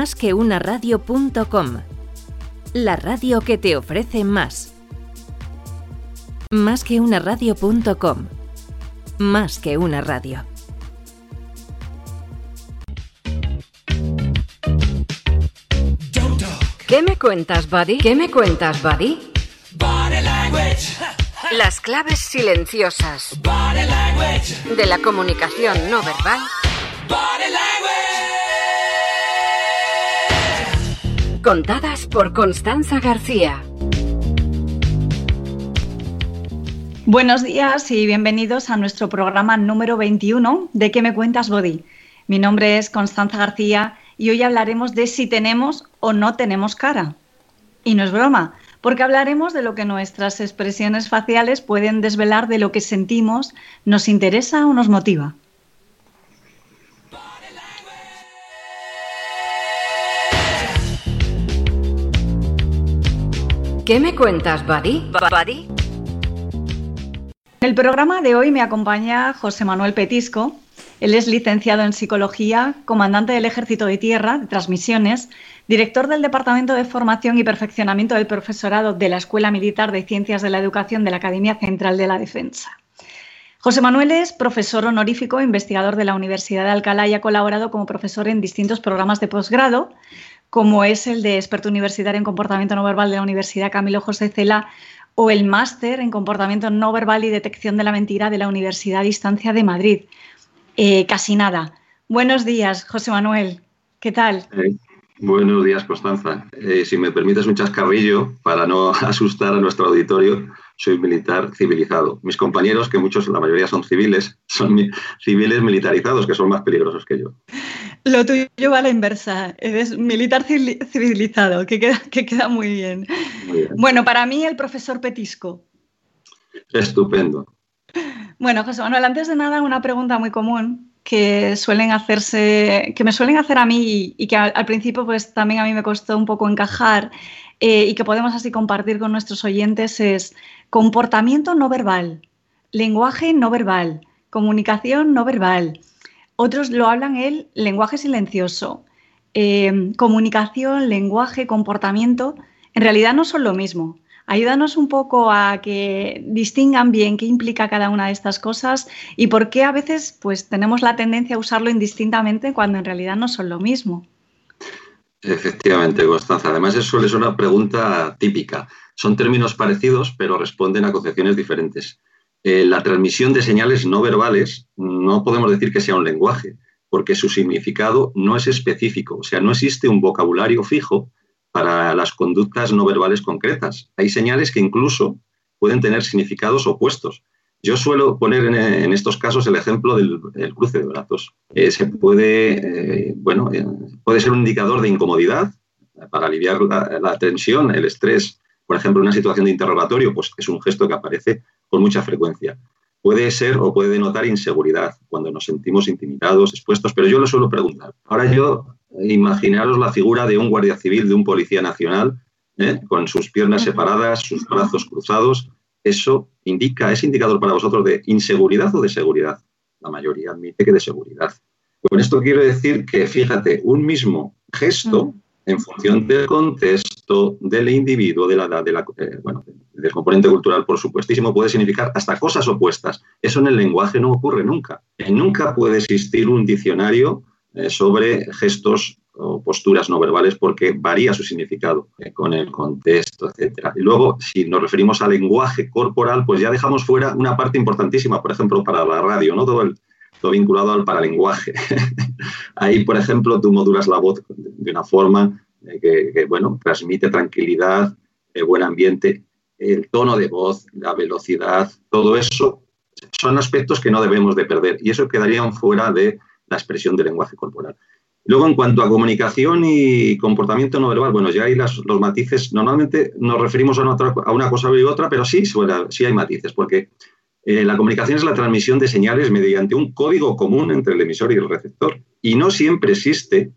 Más que una radio.com. La radio que te ofrece más. Más que una radio.com. Más que una radio. ¿Qué me cuentas, Buddy? ¿Qué me cuentas, Buddy? Las claves silenciosas de la comunicación no verbal. Contadas por Constanza García. Buenos días y bienvenidos a nuestro programa número 21 de ¿Qué me cuentas, Body? Mi nombre es Constanza García y hoy hablaremos de si tenemos o no tenemos cara. Y no es broma, porque hablaremos de lo que nuestras expresiones faciales pueden desvelar de lo que sentimos, nos interesa o nos motiva. ¿Qué me cuentas, Buddy? ¿Buddy? En el programa de hoy me acompaña José Manuel Petisco, él es licenciado en Psicología, comandante del Ejército de Tierra, de Transmisiones, director del Departamento de Formación y Perfeccionamiento del Profesorado de la Escuela Militar de Ciencias de la Educación de la Academia Central de la Defensa. José Manuel es profesor honorífico, investigador de la Universidad de Alcalá y ha colaborado como profesor en distintos programas de posgrado, como es el de experto universitario en comportamiento no verbal de la Universidad Camilo José Cela o el máster en comportamiento no verbal y detección de la mentira de la Universidad Distancia de Madrid. Eh, casi nada. Buenos días, José Manuel. ¿Qué tal? Eh, buenos días, Constanza. Eh, si me permites un chascarrillo, para no asustar a nuestro auditorio, soy militar civilizado. Mis compañeros, que muchos, la mayoría son civiles, son civiles militarizados, que son más peligrosos que yo. Lo tuyo va a la inversa. Eres militar civilizado, que queda, que queda muy bien. Bueno, para mí el profesor Petisco. Estupendo. Bueno, José Manuel, antes de nada, una pregunta muy común que suelen hacerse, que me suelen hacer a mí y que al, principio pues también a mí me costó un poco encajar eh, y que podemos así compartir con nuestros oyentes es comportamiento no verbal, lenguaje no verbal, comunicación no verbal. Otros lo hablan el lenguaje silencioso. Eh, comunicación, lenguaje, comportamiento, en realidad no son lo mismo. Ayúdanos un poco a que distingan bien qué implica cada una de estas cosas y por qué a veces pues, tenemos la tendencia a usarlo indistintamente cuando en realidad no son lo mismo. Efectivamente, Constanza. Además, eso es una pregunta típica. Son términos parecidos, pero responden a concepciones diferentes. Eh, la transmisión de señales no verbales no podemos decir que sea un lenguaje, porque su significado no es específico. O sea, no existe un vocabulario fijo para las conductas no verbales concretas. Hay señales que incluso pueden tener significados opuestos. Yo suelo poner en, estos casos el ejemplo del, cruce de brazos. Eh, se puede, eh, bueno, puede ser un indicador de incomodidad para aliviar la, tensión, el estrés. Por ejemplo, en una situación de interrogatorio, pues es un gesto que aparece con mucha frecuencia. Puede ser o puede denotar inseguridad cuando nos sentimos intimidados, expuestos, pero yo lo suelo preguntar. Ahora yo imaginaros la figura de un guardia civil, de un policía nacional, ¿eh? con sus piernas separadas, sus brazos cruzados. Eso indica, es indicador para vosotros de inseguridad o de seguridad. La mayoría admite que de seguridad. Con esto quiero decir que, fíjate, un mismo gesto, en función del contexto, del individuo, de la edad, de la, eh, bueno, del componente cultural, por supuestísimo, puede significar hasta cosas opuestas. Eso en el lenguaje no ocurre nunca. Nunca puede existir un diccionario eh, sobre gestos o posturas no verbales porque varía su significado eh, con el contexto, etc. Y luego, si nos referimos al lenguaje corporal, pues ya dejamos fuera una parte importantísima, por ejemplo, para la radio, ¿no? Todo, el, todo vinculado al paralenguaje. Ahí, por ejemplo, tú modulas la voz de una forma eh, que, bueno, transmite tranquilidad, buen ambiente, el tono de voz, la velocidad, todo eso son aspectos que no debemos de perder y eso quedarían fuera de la expresión del lenguaje corporal. Luego, en cuanto a comunicación y comportamiento no verbal, bueno, ya hay los matices. Normalmente nos referimos a una, cosa y otra, pero sí, sí hay matices, porque eh, la comunicación es la transmisión de señales mediante un código común entre el emisor y el receptor. Y no siempre existe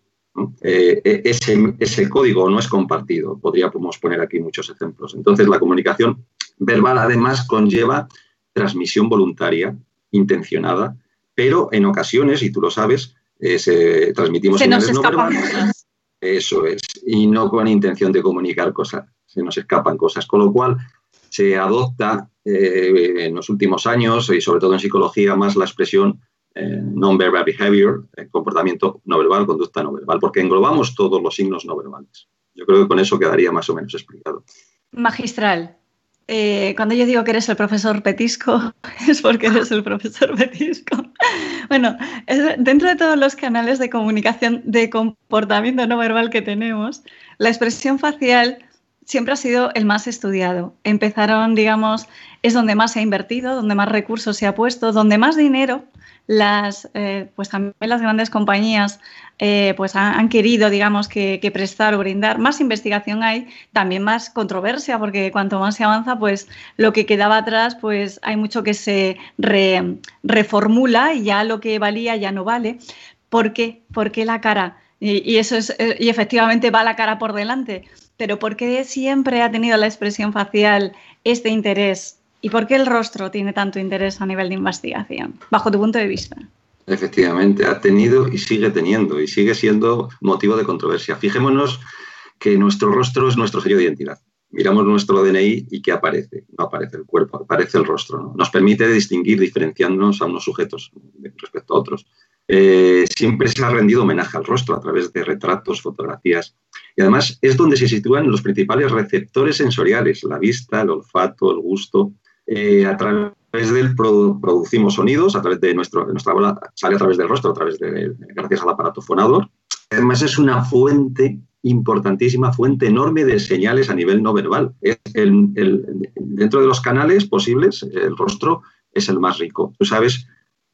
eh, e-, ese, ese, código, no es compartido. Podríamos poner aquí muchos ejemplos. Entonces, la comunicación verbal además conlleva transmisión voluntaria, intencionada, pero en ocasiones, y tú lo sabes, eh, se, transmitimos se nos escapa Eso es, y no con intención de comunicar cosas, se nos escapan cosas, con lo cual se adopta eh, en los últimos años y sobre todo en psicología más la expresión eh, non-verbal behavior, eh, comportamiento no verbal, conducta no verbal, porque englobamos todos los signos no verbales. Yo creo que con eso quedaría más o menos explicado. Magistral. cuando yo digo que eres el profesor Petisco, es porque eres el profesor Petisco. Bueno, dentro de todos los canales de comunicación de comportamiento no verbal que tenemos, la expresión facial siempre ha sido el más estudiado. Empezaron, digamos, es donde más se ha invertido, donde más recursos se ha puesto, donde más dinero las, eh, pues también las grandes compañías eh, pues han, querido, digamos, que, prestar o brindar. Más investigación hay, también más controversia, porque cuanto más se avanza, pues lo que quedaba atrás, pues hay mucho que se reformula y ya lo que valía ya no vale. ¿Por qué? ¿Por qué la cara? Y, eso es, eh, y efectivamente va la cara por delante. Pero ¿por qué siempre ha tenido la expresión facial este interés ¿Y por qué el rostro tiene tanto interés a nivel de investigación, bajo tu punto de vista? Efectivamente, ha tenido y sigue teniendo y sigue siendo motivo de controversia. Fijémonos que nuestro rostro es nuestro sello de identidad. Miramos nuestro DNI y ¿qué aparece? No aparece el cuerpo, aparece el rostro. Nos permite distinguir, diferenciándonos a unos sujetos respecto a otros. Eh, siempre se ha rendido homenaje al rostro a través de retratos, fotografías. Y además es donde se sitúan los principales receptores sensoriales, la vista, el olfato, el gusto. Eh, a través del producimos sonidos, a través de nuestro, nuestra bola, sale a través del rostro, a través de, gracias al aparato fonador. Además es una fuente importantísima, fuente enorme de señales a nivel no verbal. dentro de los canales posibles, el rostro es el más rico. Tú sabes,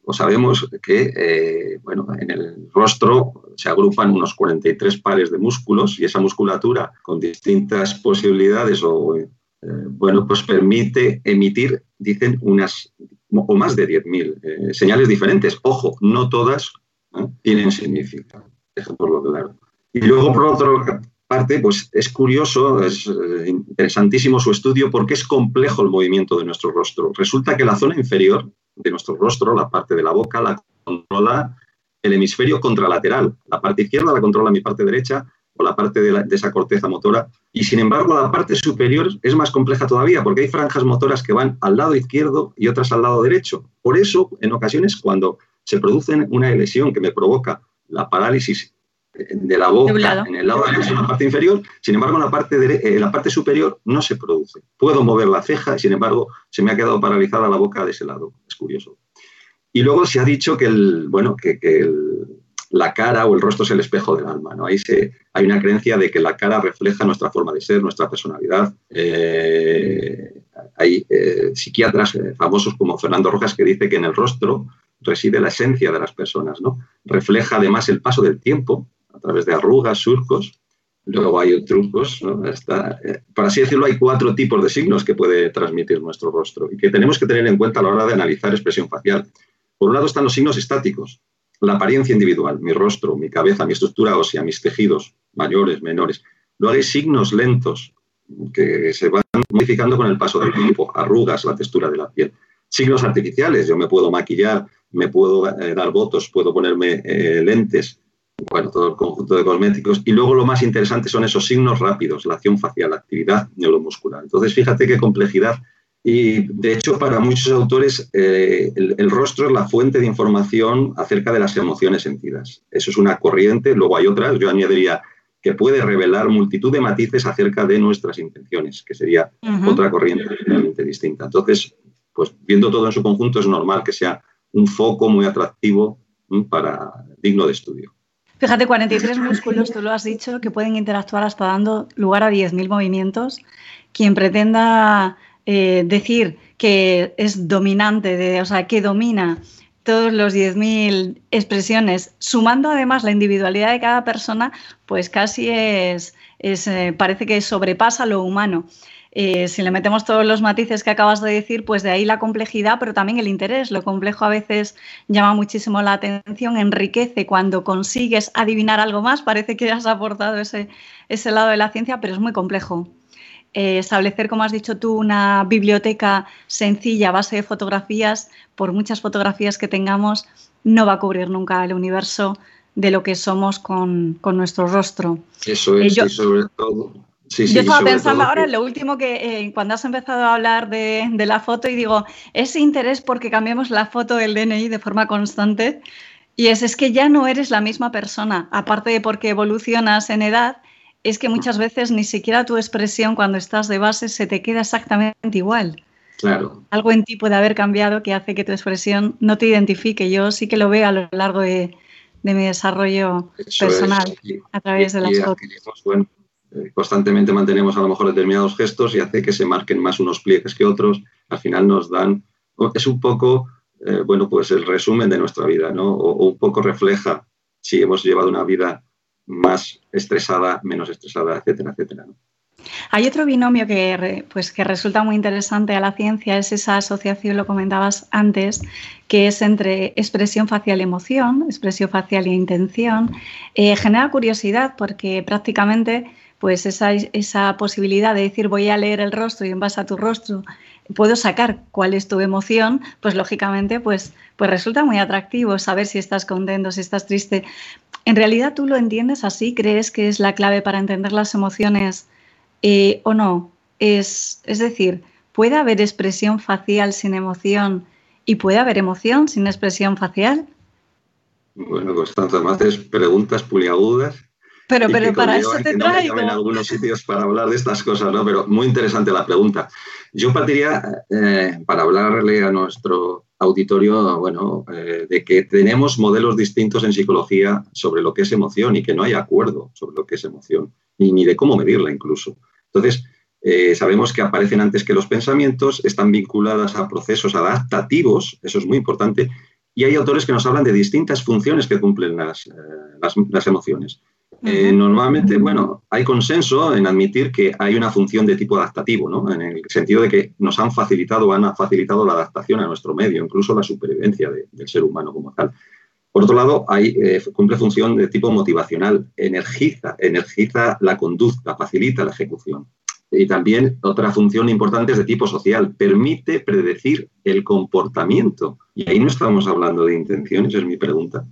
o sabemos que eh, bueno, en el rostro se agrupan unos 43 pares de músculos y esa musculatura con distintas posibilidades o eh, bueno, pues permite emitir, dicen, unas o más de 10.000 eh, señales diferentes. Ojo, no todas ¿eh? tienen significado, por lo claro. Y luego, por otra parte, pues es curioso, es interesantísimo su estudio porque es complejo el movimiento de nuestro rostro. Resulta que la zona inferior de nuestro rostro, la parte de la boca, la controla el hemisferio contralateral. La parte izquierda la controla mi parte derecha o la parte de, esa corteza motora. Y sin embargo, la parte superior es más compleja todavía porque hay franjas motoras que van al lado izquierdo y otras al lado derecho. Por eso, en ocasiones, cuando se produce una lesión que me provoca la parálisis de la boca en el lado derecho, en la parte inferior, sin embargo, en la parte, de, eh, la parte superior no se produce. Puedo mover la ceja y, sin embargo, se me ha quedado paralizada la boca de ese lado. Es curioso. Y luego se ha dicho que, el, bueno, que, que el, la cara o el rostro es el espejo del alma. ¿no? Ahí se, hay una creencia de que la cara refleja nuestra forma de ser, nuestra personalidad. Eh, hay eh, psiquiatras eh, famosos como Fernando Rojas que dice que en el rostro reside la esencia de las personas. ¿no? Refleja además el paso del tiempo a través de arrugas, surcos. Luego hay trucos. ¿no? por así decirlo, hay cuatro tipos de signos que puede transmitir nuestro rostro y que tenemos que tener en cuenta a la hora de analizar expresión facial. Por un lado están los signos estáticos, la apariencia individual, mi rostro, mi cabeza, mi estructura ósea, mis tejidos mayores, menores. Luego hay signos lentos que se van modificando con el paso del tiempo, arrugas, la textura de la piel. Signos artificiales, yo me puedo maquillar, me puedo eh, dar votos, puedo ponerme eh, lentes, bueno, todo el conjunto de cosméticos. Y luego lo más interesante son esos signos rápidos, la acción facial, la actividad neuromuscular. Entonces, fíjate qué complejidad y de hecho, para muchos autores, eh, el, rostro es la fuente de información acerca de las emociones sentidas. Eso es una corriente, luego hay otras, yo añadiría que puede revelar multitud de matices acerca de nuestras intenciones, que sería otra corriente totalmente distinta. Entonces, pues viendo todo en su conjunto, es normal que sea un foco muy atractivo para digno de estudio. Fíjate, 43 músculos, tú lo has dicho, que pueden interactuar hasta dando lugar a 10.000 movimientos. Quien pretenda eh, decir que es dominante, de, o sea, que domina todos los 10.000 expresiones, sumando además la individualidad de cada persona, pues casi es, eh, parece que sobrepasa lo humano. Eh, si le metemos todos los matices que acabas de decir, pues de ahí la complejidad, pero también el interés. Lo complejo a veces llama muchísimo la atención, enriquece cuando consigues adivinar algo más, parece que has aportado ese, ese lado de la ciencia, pero es muy complejo. Eh, establecer, como has dicho tú, una biblioteca sencilla a base de fotografías, por muchas fotografías que tengamos, no va a cubrir nunca el universo de lo que somos con, nuestro rostro. Eso es, y sobre todo. Yo estaba pensando ahora en lo último que eh, cuando has empezado a hablar de, de, la foto y digo, ese interés porque cambiamos la foto del DNI de forma constante y es, es que ya no eres la misma persona, aparte de porque evolucionas en edad, es que muchas veces ni siquiera tu expresión cuando estás de base se te queda exactamente igual. Claro. Algo en ti puede haber cambiado que hace que tu expresión no te identifique. Yo sí que lo veo a lo largo de, mi desarrollo personal a través de las fotos. Bueno, constantemente mantenemos a lo mejor determinados gestos y hace que se marquen más unos pliegues que otros. Al final nos dan, es un poco, eh, bueno, pues el resumen de nuestra vida, ¿no? o un poco refleja si hemos llevado una vida más estresada, menos estresada, etcétera, etcétera. Hay otro binomio que, pues, que resulta muy interesante a la ciencia, es esa asociación, lo comentabas antes, que es entre expresión facial y emoción, expresión facial e intención. Eh, genera curiosidad porque prácticamente pues esa, esa posibilidad de decir voy a leer el rostro y en base a tu rostro puedo sacar cuál es tu emoción, pues lógicamente pues, pues resulta muy atractivo saber si estás contento, si estás triste. ¿En realidad tú lo entiendes así? ¿Crees que es la clave para entender las emociones eh, o no? Es, es decir, ¿puede haber expresión facial sin emoción y puede haber emoción sin expresión facial? Bueno, Constanza, me haces preguntas puliagudas. Pero, pero para eso te traigo. en algunos sitios para hablar de estas cosas, ¿no? Pero muy interesante la pregunta. Yo partiría eh, para hablarle a nuestro auditorio, bueno, eh, de que tenemos modelos distintos en psicología sobre lo que es emoción y que no hay acuerdo sobre lo que es emoción, ni, ni de cómo medirla incluso. Entonces, eh, sabemos que aparecen antes que los pensamientos, están vinculadas a procesos adaptativos, eso es muy importante, y hay autores que nos hablan de distintas funciones que cumplen las, las emociones. Eh, normalmente, bueno, hay consenso en admitir que hay una función de tipo adaptativo, ¿no? En el sentido de que nos han facilitado, han facilitado la adaptación a nuestro medio, incluso la supervivencia del ser humano como tal. Por otro lado, hay, eh, cumple función de tipo motivacional, energiza, energiza la conducta, facilita la ejecución. Y también otra función importante es de tipo social, permite predecir el comportamiento. Y ahí no estamos hablando de intenciones, es mi pregunta.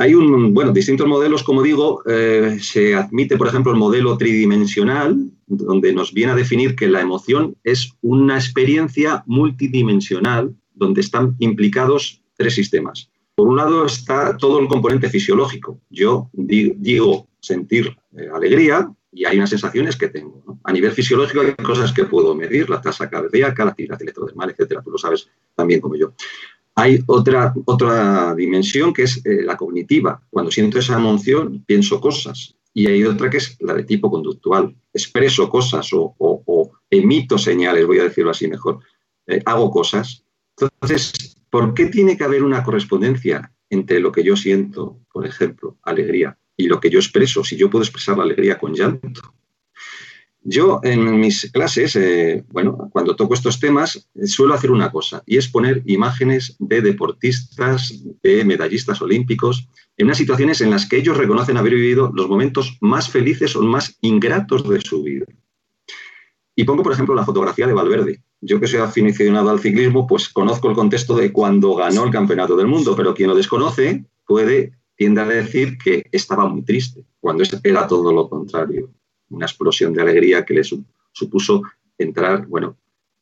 Hay un, bueno, distintos modelos, como digo, eh, se admite, por ejemplo, el modelo tridimensional, donde nos viene a definir que la emoción es una experiencia multidimensional, donde están implicados tres sistemas. Por un lado está todo el componente fisiológico. Yo digo sentir eh, alegría y hay unas sensaciones que tengo. A nivel fisiológico hay cosas que puedo medir, la tasa cardíaca, la actividad electrodermal, etcétera. Tú lo sabes también como yo. Hay otra, otra dimensión que es eh, la cognitiva. Cuando siento esa emoción, pienso cosas. Y hay otra que es la de tipo conductual. Expreso cosas o, emito señales, voy a decirlo así mejor. Eh, hago cosas. Entonces, ¿por qué tiene que haber una correspondencia entre lo que yo siento, por ejemplo, alegría, y lo que yo expreso? Si yo puedo expresar la alegría con llanto, yo en mis clases, eh, bueno, cuando toco estos temas, eh, suelo hacer una cosa y es poner imágenes de deportistas, de medallistas olímpicos, en unas situaciones en las que ellos reconocen haber vivido los momentos más felices o más ingratos de su vida. Y pongo, por ejemplo, la fotografía de Valverde. Yo que soy aficionado al ciclismo, pues conozco el contexto de cuando ganó el Campeonato del Mundo, pero quien lo desconoce puede, tiende a decir que estaba muy triste, cuando era todo lo contrario una explosión de alegría que le supuso entrar, bueno,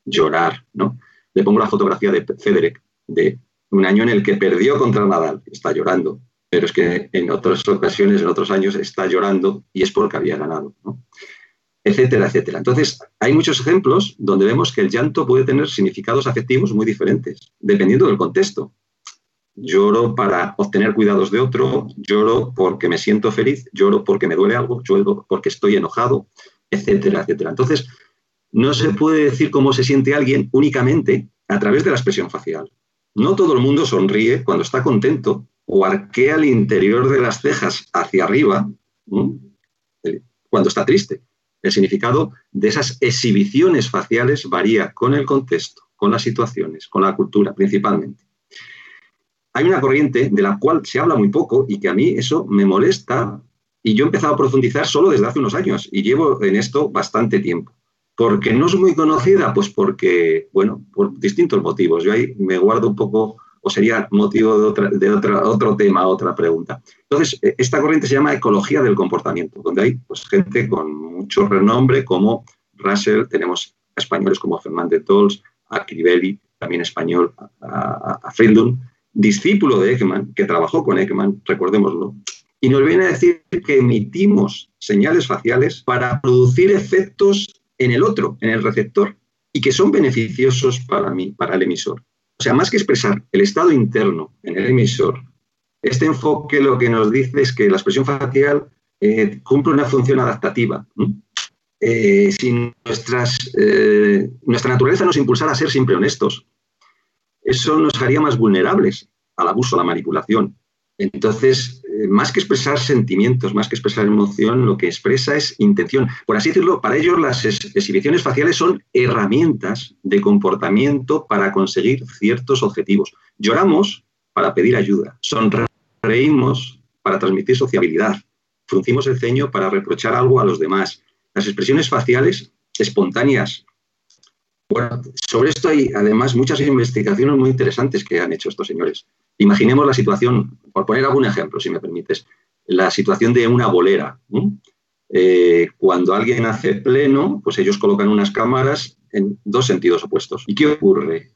llorar, ¿no? Le pongo la fotografía de Federer, de un año en el que perdió contra Nadal, está llorando, pero es que en otras ocasiones, en otros años, está llorando y es porque había ganado, etcétera, etcétera. Entonces, hay muchos ejemplos donde vemos que el llanto puede tener significados afectivos muy diferentes, dependiendo del contexto. Lloro para obtener cuidados de otro, lloro porque me siento feliz, lloro porque me duele algo, lloro porque estoy enojado, etcétera, etcétera. Entonces, no se puede decir cómo se siente alguien únicamente a través de la expresión facial. No todo el mundo sonríe cuando está contento o arquea el interior de las cejas hacia arriba eh, cuando está triste. El significado de esas exhibiciones faciales varía con el contexto, con las situaciones, con la cultura principalmente hay una corriente de la cual se habla muy poco y que a mí eso me molesta y yo he empezado a profundizar solo desde hace unos años y llevo en esto bastante tiempo. ¿Por qué no es muy conocida? Pues porque, bueno, por distintos motivos. Yo ahí me guardo un poco o sería motivo de, otra, de otra, otro tema, otra pregunta. Entonces, e, esta corriente se llama ecología del comportamiento, donde hay pues, gente con mucho renombre como Russell, tenemos españoles como Fernández Tols, a Crivelli, también español, a, a, discípulo de Ekman, que trabajó con Ekman, recordémoslo, y nos viene a decir que emitimos señales faciales para producir efectos en el otro, en el receptor, y que son beneficiosos para mí, para el emisor. O sea, más que expresar el estado interno en el emisor, este enfoque lo que nos dice es que la expresión facial eh, cumple una función adaptativa. Eh, si nuestras, eh, nuestra naturaleza nos impulsara a ser siempre honestos, eso nos haría más vulnerables al abuso, a la manipulación. Entonces, eh, más que expresar sentimientos, más que expresar emoción, lo que expresa es intención. Por así decirlo, para ellos las exhibiciones faciales son herramientas de comportamiento para conseguir ciertos objetivos. Lloramos para pedir ayuda, sonreímos para transmitir sociabilidad, fruncimos el ceño para reprochar algo a los demás. Las expresiones faciales espontáneas. Bueno, sobre esto hay además muchas investigaciones muy interesantes que han hecho estos señores. Imaginemos la situación, por poner algún ejemplo, si me permites, la situación de una bolera. Eh, cuando alguien hace pleno, pues ellos colocan unas cámaras en dos sentidos opuestos. ¿Y qué ocurre?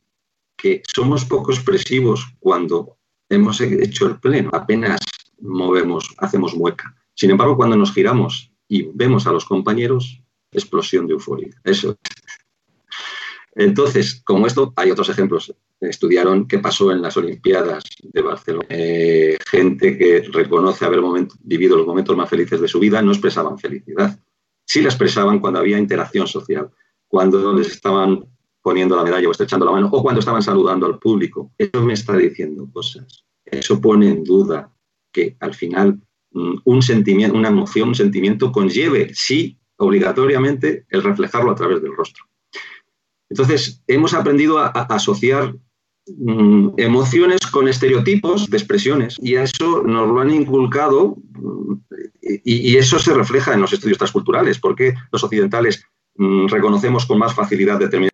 Que somos poco expresivos cuando hemos hecho el pleno, apenas movemos, hacemos mueca. Sin embargo, cuando nos giramos y vemos a los compañeros, explosión de euforia. Eso. Entonces, como esto, hay otros ejemplos estudiaron qué pasó en las Olimpiadas de Barcelona. Eh, gente que reconoce haber vivido los momentos más felices de su vida no expresaban felicidad. Sí la expresaban cuando había interacción social, cuando les estaban poniendo la medalla o estrechando la mano, o cuando estaban saludando al público. Eso me está diciendo cosas. Eso pone en duda que al final mm, un sentimiento, una emoción, un sentimiento conlleve, sí, obligatoriamente, el reflejarlo a través del rostro. Entonces, hemos aprendido a asociar Mm, emociones con estereotipos de expresiones y a eso nos lo han inculcado mm, y, eso se refleja en los estudios transculturales, porque los occidentales mm, reconocemos con más facilidad determinadas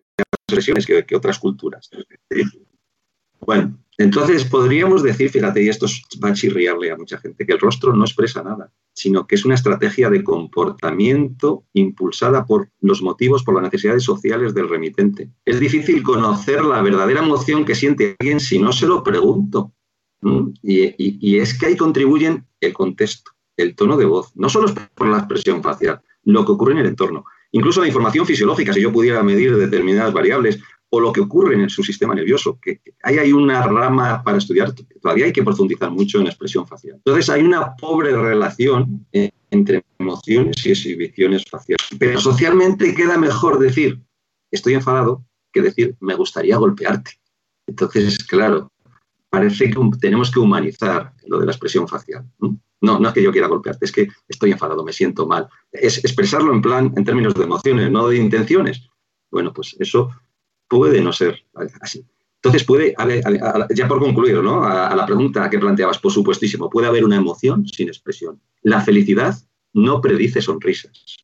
expresiones que, que otras culturas. Bueno, entonces podríamos decir, fíjate, y esto va a chirriarle a mucha gente, que el rostro no expresa nada, sino que es una estrategia de comportamiento impulsada por los motivos, por las necesidades sociales del remitente. Es difícil conocer la verdadera emoción que siente alguien si no se lo pregunto. Y, es que ahí contribuyen el contexto, el tono de voz, no solo por la expresión facial, lo que ocurre en el entorno. Incluso la información fisiológica, si yo pudiera medir determinadas variables, o lo que ocurre en su sistema nervioso, que ahí hay una rama para estudiar, todavía hay que profundizar mucho en expresión facial. Entonces hay una pobre relación eh, entre emociones y exhibiciones faciales. Pero socialmente queda mejor decir estoy enfadado que decir me gustaría golpearte. Entonces, claro, parece que tenemos que humanizar lo de la expresión facial. ¿no? No, es que yo quiera golpearte, es que estoy enfadado, me siento mal. Es expresarlo en plan, en términos de emociones, no de intenciones. Bueno, pues eso puede no ser así. Entonces, puede, ya por concluir, ¿no? A, la pregunta que planteabas, por supuestísimo, puede haber una emoción sin expresión. La felicidad no predice sonrisas.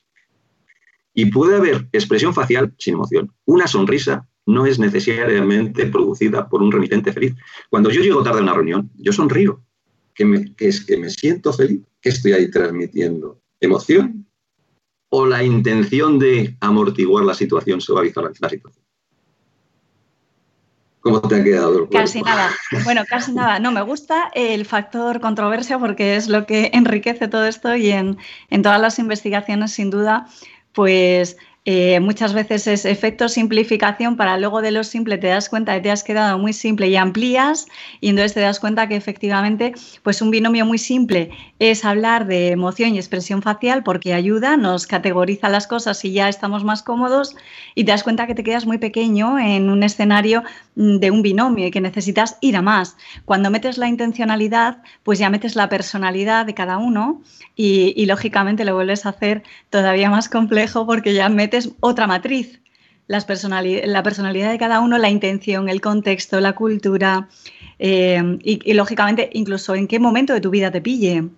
Y puede haber expresión facial sin emoción. Una sonrisa no es necesariamente producida por un remitente feliz. Cuando yo llego tarde a una reunión, yo sonrío, que, es que me siento feliz, que estoy ahí transmitiendo emoción o la intención de amortiguar la situación, suavizar la situación. ¿Cómo te ha quedado? casi nada. Bueno, casi nada. No, me gusta el factor controversia porque es lo que enriquece todo esto y en, en todas las investigaciones, sin duda, pues eh, muchas veces es efecto simplificación para luego de lo simple te das cuenta que te has quedado muy simple y amplías y entonces te das cuenta que efectivamente pues un binomio muy simple es hablar de emoción y expresión facial porque ayuda, nos categoriza las cosas y ya estamos más cómodos y te das cuenta que te quedas muy pequeño en un escenario mm, de un binomio y que necesitas ir a más. Cuando metes la intencionalidad pues ya metes la personalidad de cada uno y, y lógicamente lo vuelves a hacer todavía más complejo porque ya metes es otra matriz. la personalidad de cada uno, la intención, el contexto, la cultura eh, y, lógicamente, incluso en qué momento de tu vida te pille.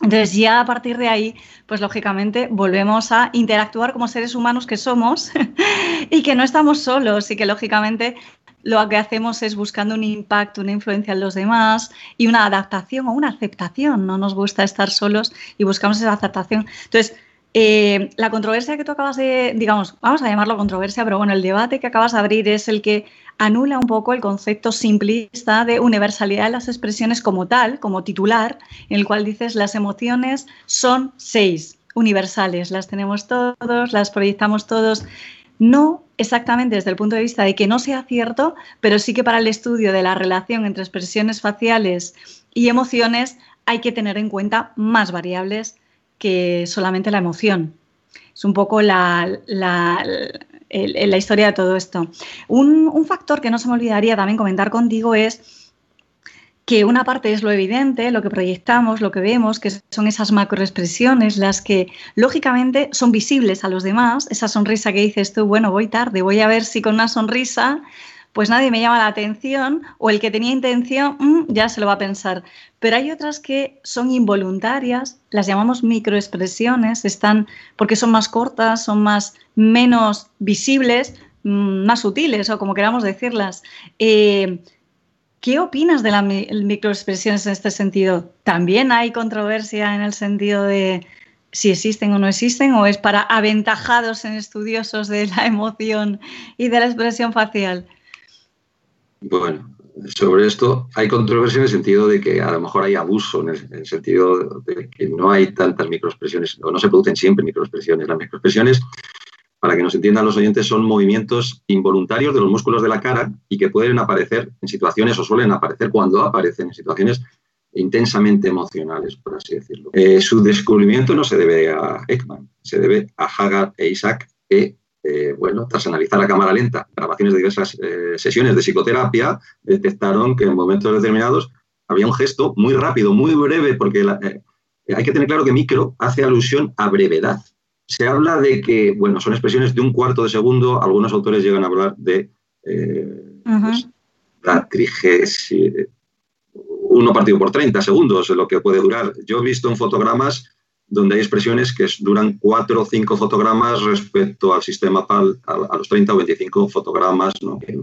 Entonces ya a partir de ahí, pues lógicamente volvemos a interactuar como seres humanos que somos y que no estamos solos y que lógicamente lo que hacemos es buscando un impacto, una influencia en los demás y una adaptación o una aceptación. No nos gusta estar solos y buscamos esa aceptación. Entonces, eh, la controversia que tú acabas de, digamos, vamos a llamarlo controversia, pero bueno, el debate que acabas de abrir es el que anula un poco el concepto simplista de universalidad de las expresiones como tal, como titular, en el cual dices las emociones son seis, universales, las tenemos todos, las proyectamos todos. No exactamente desde el punto de vista de que no sea cierto, pero sí que para el estudio de la relación entre expresiones faciales y emociones hay que tener en cuenta más variables que solamente la emoción. Es un poco la, la, historia de todo esto. Un, un factor que no se me olvidaría también comentar contigo es que una parte es lo evidente, lo que proyectamos, lo que vemos, que son esas macroexpresiones, las que lógicamente son visibles a los demás, esa sonrisa que dices tú, bueno, voy tarde, voy a ver si con una sonrisa pues nadie me llama la atención o el que tenía intención mm, ya se lo va a pensar. Pero hay otras que son involuntarias, las llamamos microexpresiones, están porque son más cortas, son más menos visibles, mm, más sutiles o como queramos decirlas. Eh, ¿Qué opinas de las microexpresiones en este sentido? ¿También hay controversia en el sentido de si existen o no existen o es para aventajados en estudiosos de la emoción y de la expresión facial? Bueno, sobre esto hay controversia en el sentido de que a lo mejor hay abuso, en el, sentido de que no hay tantas microexpresiones o no se producen siempre microexpresiones. Las microexpresiones para que nos entiendan los oyentes, son movimientos involuntarios de los músculos de la cara y que pueden aparecer en situaciones o suelen aparecer cuando aparecen en situaciones intensamente emocionales, por así decirlo. Eh, su descubrimiento no se debe a Ekman, se debe a Hagar e Isaac, que, eh, bueno, tras analizar a cámara lenta grabaciones de diversas eh, sesiones de psicoterapia, detectaron que en momentos determinados había un gesto muy rápido, muy breve, porque hay que tener claro que micro hace alusión a brevedad se habla de que, bueno, son expresiones de un cuarto de segundo, algunos autores llegan a hablar de eh, pues, la trigésima, uno partido por 30 segundos, lo que puede durar. Yo he visto en fotogramas donde hay expresiones que duran cuatro o cinco fotogramas respecto al sistema PAL, a, los 30 o 25 fotogramas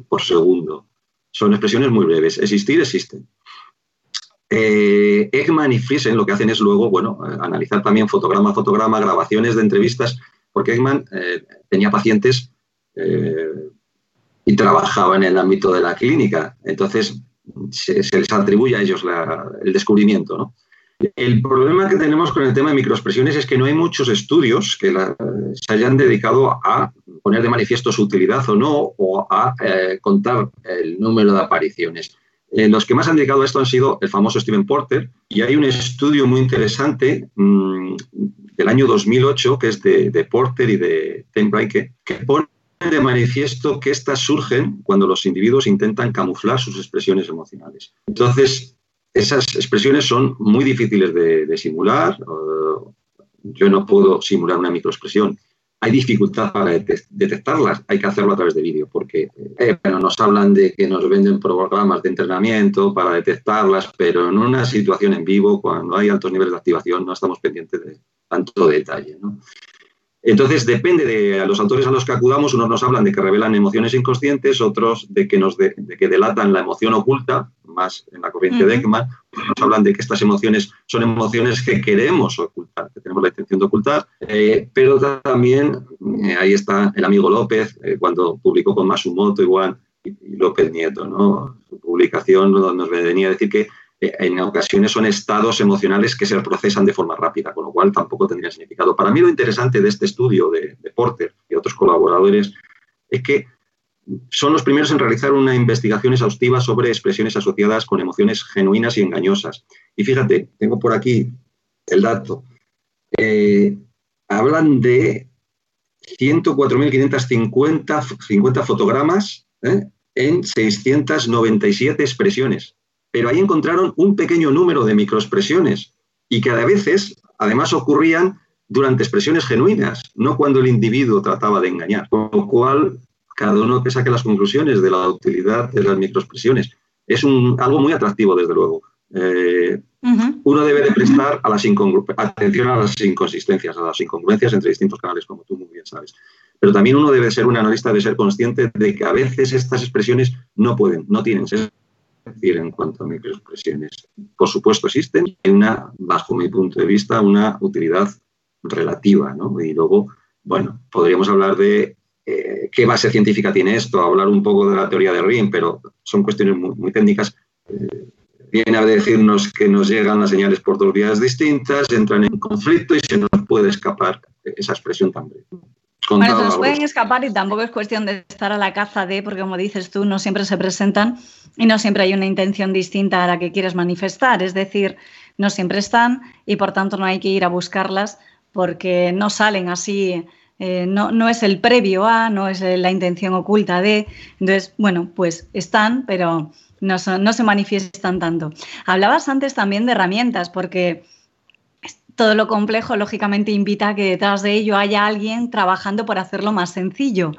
por segundo. Son expresiones muy breves. Existir, existen. Eh, Eggman y Friesen lo que hacen es luego, bueno, eh, analizar también fotograma a fotograma, grabaciones de entrevistas, porque Eggman eh, tenía pacientes y trabajaba en el ámbito de la clínica, entonces se, les atribuye a ellos el descubrimiento, El problema que tenemos con el tema de microexpresiones es que no hay muchos estudios que se hayan dedicado a poner de manifiesto su utilidad o no, o a contar el número de apariciones. Eh, los que más han dedicado a esto han sido el famoso Steven Porter y hay un estudio muy interesante mm, del año 2008 que es de, Porter y de Tenbreike que pone de manifiesto que estas surgen cuando los individuos intentan camuflar sus expresiones emocionales. Entonces, esas expresiones son muy difíciles de, simular. yo no puedo simular una microexpresión hay dificultad para detectarlas, hay que hacerlo a través de vídeo, porque eh, nos hablan de que nos venden programas de entrenamiento para detectarlas, pero en una situación en vivo, cuando hay altos niveles de activación, no estamos pendientes de tanto detalle. Entonces, depende de los autores a los que acudamos, unos nos hablan de que revelan emociones inconscientes, otros de que, nos de, que delatan la emoción oculta, más en la corriente de Ekman, nos hablan de que estas emociones son emociones que queremos ocultar, que tenemos la intención de ocultar, eh, pero también eh, ahí está el amigo López, eh, cuando publicó con Masumoto igual, y, López Nieto, ¿no? su publicación nos venía a decir que en ocasiones son estados emocionales que se procesan de forma rápida, con lo cual tampoco tendría significado. Para mí lo interesante de este estudio de, Porter y otros colaboradores es que son los primeros en realizar una investigación exhaustiva sobre expresiones asociadas con emociones genuinas y engañosas. Y fíjate, tengo por aquí el dato. Eh, hablan de 104.550 fotogramas ¿eh? en 697 expresiones pero ahí encontraron un pequeño número de microexpresiones y que a veces, además, ocurrían durante expresiones genuinas, no cuando el individuo trataba de engañar. Con lo cual, cada uno que saque las conclusiones de la utilidad de las microexpresiones. Es un, algo muy atractivo, desde luego. Eh, uno debe de prestar a las atención a las inconsistencias, a las incongruencias entre distintos canales, como tú muy bien sabes. Pero también uno debe ser un analista, debe ser consciente de que a veces estas expresiones no pueden, no tienen Es decir, en cuanto a microexpresiones, por supuesto existen, hay una, bajo mi punto de vista, una utilidad relativa, ¿no? Y luego, bueno, podríamos hablar de eh, qué base científica tiene esto, hablar un poco de la teoría de Ring, pero son cuestiones muy, técnicas. Eh, viene a decirnos que nos llegan las señales por dos vías distintas, entran en conflicto y se nos puede escapar esa expresión también. Bueno, se nos pueden escapar y tampoco es cuestión de estar a la caza de, porque como dices tú, no siempre se presentan y no siempre hay una intención distinta a la que quieres manifestar. Es decir, no siempre están y por tanto no hay que ir a buscarlas porque no salen así, eh, no, no, es el previo a, no es la intención oculta de. Entonces, bueno, pues están, pero no, no se manifiestan tanto. Hablabas antes también de herramientas, porque todo lo complejo lógicamente invita a que detrás de ello haya alguien trabajando por hacerlo más sencillo.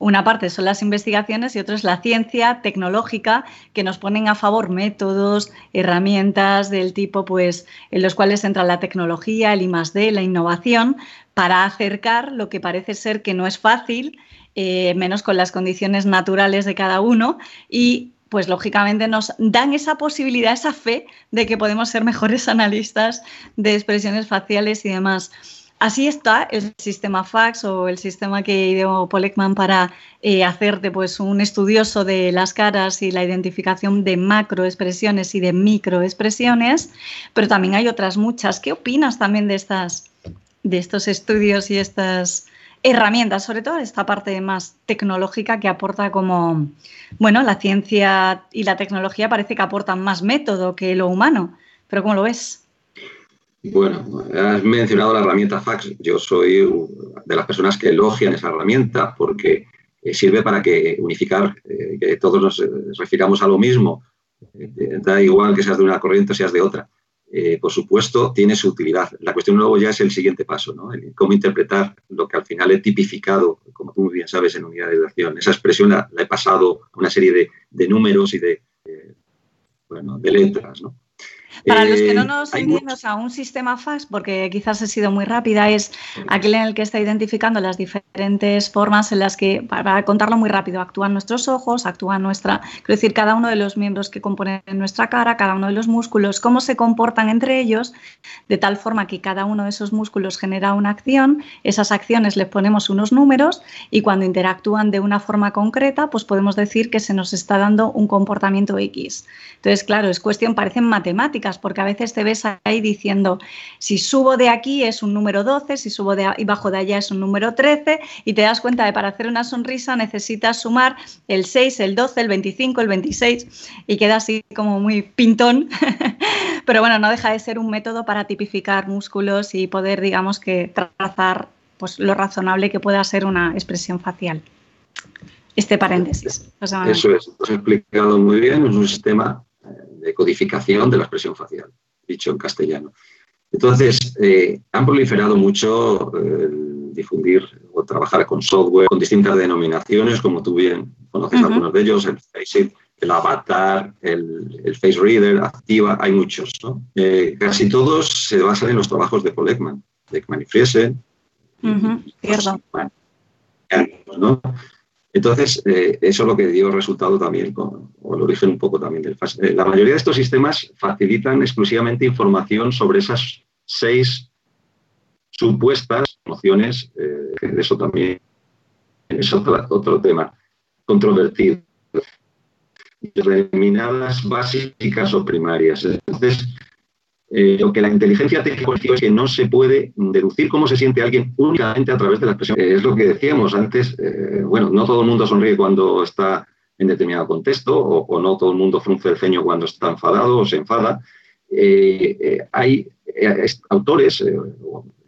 Una parte son las investigaciones y otra es la ciencia tecnológica que nos ponen a favor métodos, herramientas del tipo pues en los cuales entra la tecnología, el I+D, la innovación para acercar lo que parece ser que no es fácil, eh, menos con las condiciones naturales de cada uno y pues lógicamente nos dan esa posibilidad, esa fe de que podemos ser mejores analistas de expresiones faciales y demás. Así está el sistema FAX o el sistema que ideó Polekman para eh, hacerte pues, un estudioso de las caras y la identificación de macroexpresiones y de microexpresiones, pero también hay otras muchas. ¿Qué opinas también de, estas, de estos estudios y estas herramientas, sobre todo esta parte más tecnológica que aporta como, bueno, la ciencia y la tecnología parece que aportan más método que lo humano, pero ¿cómo lo ves? Bueno, has mencionado la herramienta fax. Yo soy de las personas que elogian esa herramienta porque eh, sirve para que unificar, eh, que todos nos eh, refiramos a lo mismo. Da igual que seas de una corriente o seas de otra. Eh, por supuesto, tiene su utilidad. La cuestión luego ya es el siguiente paso, ¿no? cómo interpretar lo que al final he tipificado, como tú muy bien sabes, en unidad de educación. Esa expresión la, he pasado a una serie de, de números y de, bueno, de letras, ¿no? Para los que no eh, nos entiendan a un sistema FAS, porque quizás he sido muy rápida, es aquel en el que está identificando las diferentes formas en las que, para contarlo muy rápido, actúan nuestros ojos, actúa nuestra, quiero decir, cada uno de los miembros que componen nuestra cara, cada uno de los músculos, cómo se comportan entre ellos, de tal forma que cada uno de esos músculos genera una acción, esas acciones les ponemos unos números y cuando interactúan de una forma concreta, pues podemos decir que se nos está dando un comportamiento X. Entonces, claro, es cuestión, parecen matemáticas porque a veces te ves ahí diciendo, si subo de aquí es un número 12, si subo de y bajo de allá es un número 13, y te das cuenta de para hacer una sonrisa necesitas sumar el 6, el 12, el 25, el 26, y queda así como muy pintón. Pero bueno, no deja de ser un método para tipificar músculos y poder, digamos, que trazar pues, lo razonable que pueda ser una expresión facial este paréntesis. Eso es, lo has explicado muy bien, es un sistema de codificación de la expresión facial, dicho en castellano. Entonces, eh, han proliferado mucho eh, difundir o trabajar con software con distintas denominaciones, como tú bien conoces algunos de ellos, el Faceit, el Avatar, el, Face Reader, Activa, hay muchos. Eh, casi todos se basan en los trabajos de Paul Ekman, de Ekman y Friesen. ¿no? Entonces, eh, eso es lo que dio resultado también, o el origen un poco también del. Eh, la mayoría de estos sistemas facilitan exclusivamente información sobre esas seis supuestas nociones, eh, eso también es otro, otro tema controvertido, determinadas básicas o primarias. Entonces, eh, lo que la inteligencia técnica es que no se puede deducir cómo se siente alguien únicamente a través de la expresión. Eh, es lo que decíamos antes, eh, bueno, no todo el mundo sonríe cuando está en determinado contexto o, no todo el mundo frunce el ceño cuando está enfadado o se enfada. hay autores, en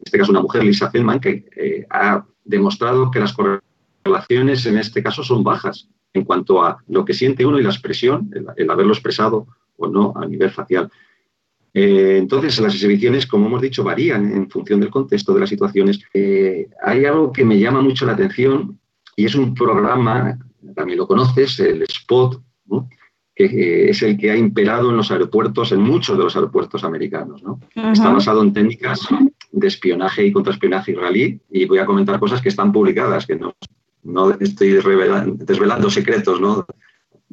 este caso una mujer, Lisa Feldman, que ha demostrado que las correlaciones en este caso son bajas en cuanto a lo que siente uno y la expresión, el haberlo expresado o no a nivel facial. Eh, entonces, las exhibiciones, como hemos dicho, varían en función del contexto de las situaciones. Eh, hay algo que me llama mucho la atención y es un programa, también lo conoces, el SPOT, que eh, es el que ha imperado en los aeropuertos, en muchos de los aeropuertos americanos. Está basado en técnicas de espionaje y contraespionaje israelí y voy a comentar cosas que están publicadas, que no, no estoy desvelando secretos, ¿no?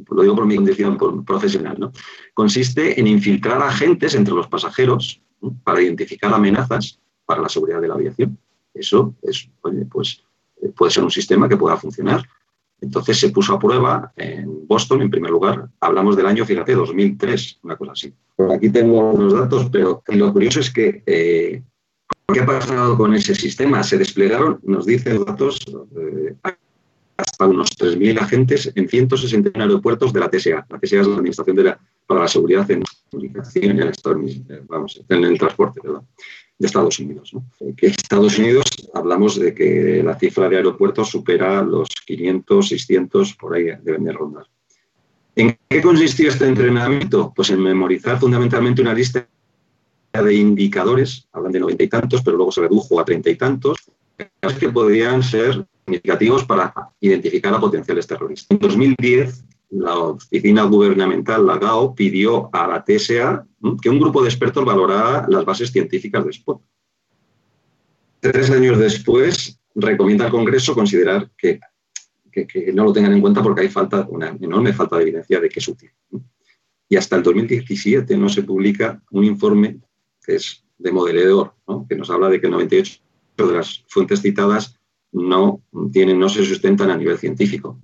Lo digo por mi condición profesional, ¿no? consiste en infiltrar agentes entre los pasajeros para identificar amenazas para la seguridad de la aviación. Eso es, pues eh, puede ser un sistema que pueda funcionar. Entonces se puso a prueba en Boston, en primer lugar. Hablamos del año, fíjate, 2003, una cosa así. aquí tengo los datos, pero lo curioso es que eh, ¿qué ha pasado con ese sistema? Se desplegaron, nos dicen datos, eh, hasta unos 3.000 agentes en 161 aeropuertos de la TSA. La TSA es la Administración de la, para la Seguridad en Comunicación y el, en el transporte de Estados Unidos. Que Estados Unidos hablamos de que la cifra de aeropuertos supera los 500, 600, por ahí deben de rondar. ¿En qué consistió este entrenamiento? Pues en memorizar fundamentalmente una lista de indicadores, hablan de noventa y tantos, pero luego se redujo a treinta y tantos, que podrían ser significativos para identificar a potenciales terroristas. En 2010, la oficina gubernamental, la GAO, pidió a la TSA que un grupo de expertos valorara las bases científicas de SPOT. Tres años después, recomienda al Congreso considerar que, que, no lo tengan en cuenta porque hay falta, una enorme falta de evidencia de que es útil. Y hasta el 2017 no se publica un informe que es de modelador, que nos habla de que el 98 de las fuentes citadas no, tienen, no se sustentan a nivel científico.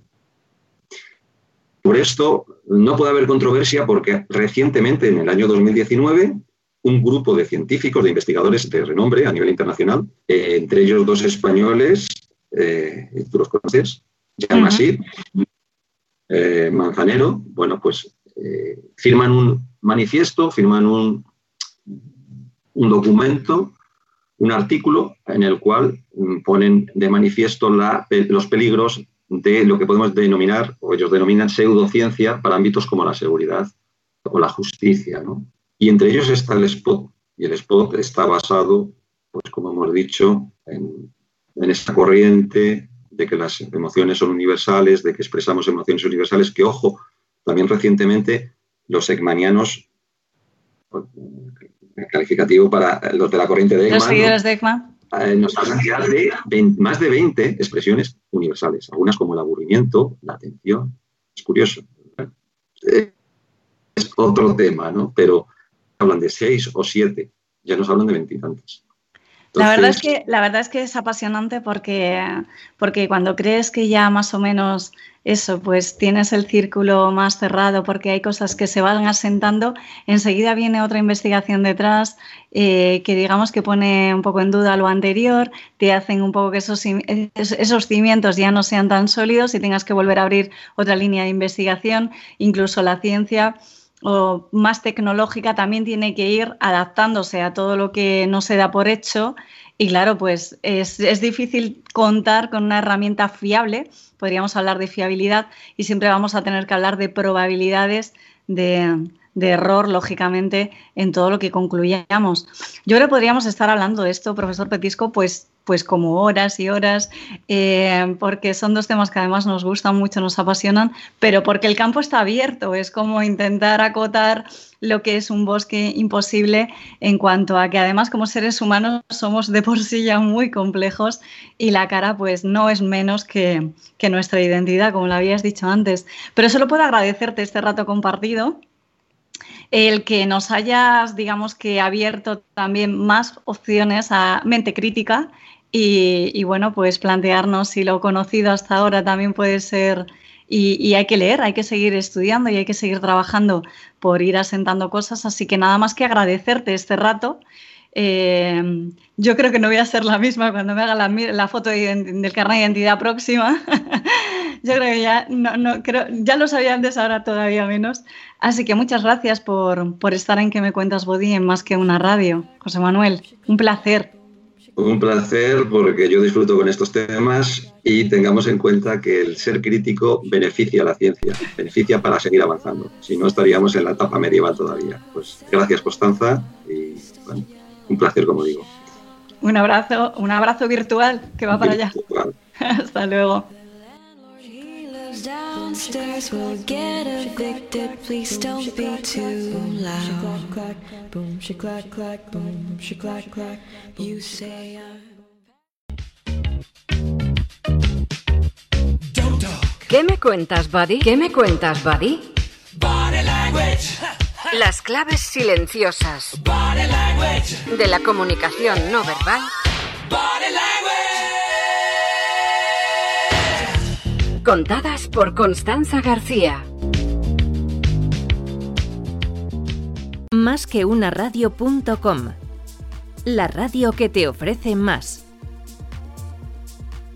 Por esto no puede haber controversia porque recientemente, en el año 2019, un grupo de científicos, de investigadores de renombre a nivel internacional, eh, entre ellos dos españoles, eh, tú los conoces, Jean uh Manzanero, bueno, pues firman un manifiesto, firman un, un documento un artículo en el cual mm, ponen de manifiesto los peligros de lo que podemos denominar, o ellos denominan pseudociencia para ámbitos como la seguridad o la justicia. Y entre ellos está el SPOT. Y el SPOT está basado, pues como hemos dicho, en, en esta corriente de que las emociones son universales, de que expresamos emociones universales, que ojo, también recientemente los egmanianos calificativo para los de la corriente de ECMA. Los seguidores de ECMA. Eh, nos hablan ya de más de 20 expresiones universales, algunas como el aburrimiento, la atención. Es curioso. Eh, es otro tema, ¿no? Pero hablan de seis o siete, ya nos hablan de La verdad, es que, la verdad es que es apasionante porque, porque cuando crees que ya más o menos eso, pues tienes el círculo más cerrado porque hay cosas que se van asentando, enseguida viene otra investigación detrás eh, que digamos que pone un poco en duda lo anterior, te hacen un poco que esos, esos cimientos ya no sean tan sólidos y tengas que volver a abrir otra línea de investigación, incluso la ciencia o más tecnológica también tiene que ir adaptándose a todo lo que no se da por hecho. Y claro, pues es, difícil contar con una herramienta fiable, podríamos hablar de fiabilidad y siempre vamos a tener que hablar de probabilidades de, de error, lógicamente, en todo lo que concluyamos. Yo creo podríamos estar hablando de esto, profesor Petisco, pues pues como horas y horas, eh, porque son dos temas que además nos gustan mucho, nos apasionan, pero porque el campo está abierto, es como intentar acotar lo que es un bosque imposible en cuanto a que además como seres humanos somos de por sí ya muy complejos y la cara pues no es menos que, que nuestra identidad, como lo habías dicho antes. Pero solo puedo agradecerte este rato compartido el que nos hayas, digamos que, abierto también más opciones a mente crítica y, bueno, pues plantearnos si lo conocido hasta ahora también puede ser, y, hay que leer, hay que seguir estudiando y hay que seguir trabajando por ir asentando cosas, así que nada más que agradecerte este rato. Eh, yo creo que no voy a ser la misma cuando me haga la, foto del carnet de identidad próxima. yo creo que ya, no, creo, ya lo sabía antes, ahora todavía menos. Así que muchas gracias por, por estar en Que Me Cuentas Body en Más que una radio. José Manuel, un placer. Un placer porque yo disfruto con estos temas y tengamos en cuenta que el ser crítico beneficia a la ciencia, beneficia para seguir avanzando. Si no, estaríamos en la etapa medieval todavía. Pues gracias, Constanza, y un placer, como digo. Un abrazo, un abrazo virtual que va para allá. Hasta luego. downstairs will get evicted. Please don't be too loud. Boom, she clack, clack, boom, she clack, clack. You say ¿Qué me cuentas, buddy? ¿Qué me cuentas, buddy? Las claves silenciosas de la comunicación no verbal. Contadas por Constanza García. Más que una radio.com. La radio que te ofrece más.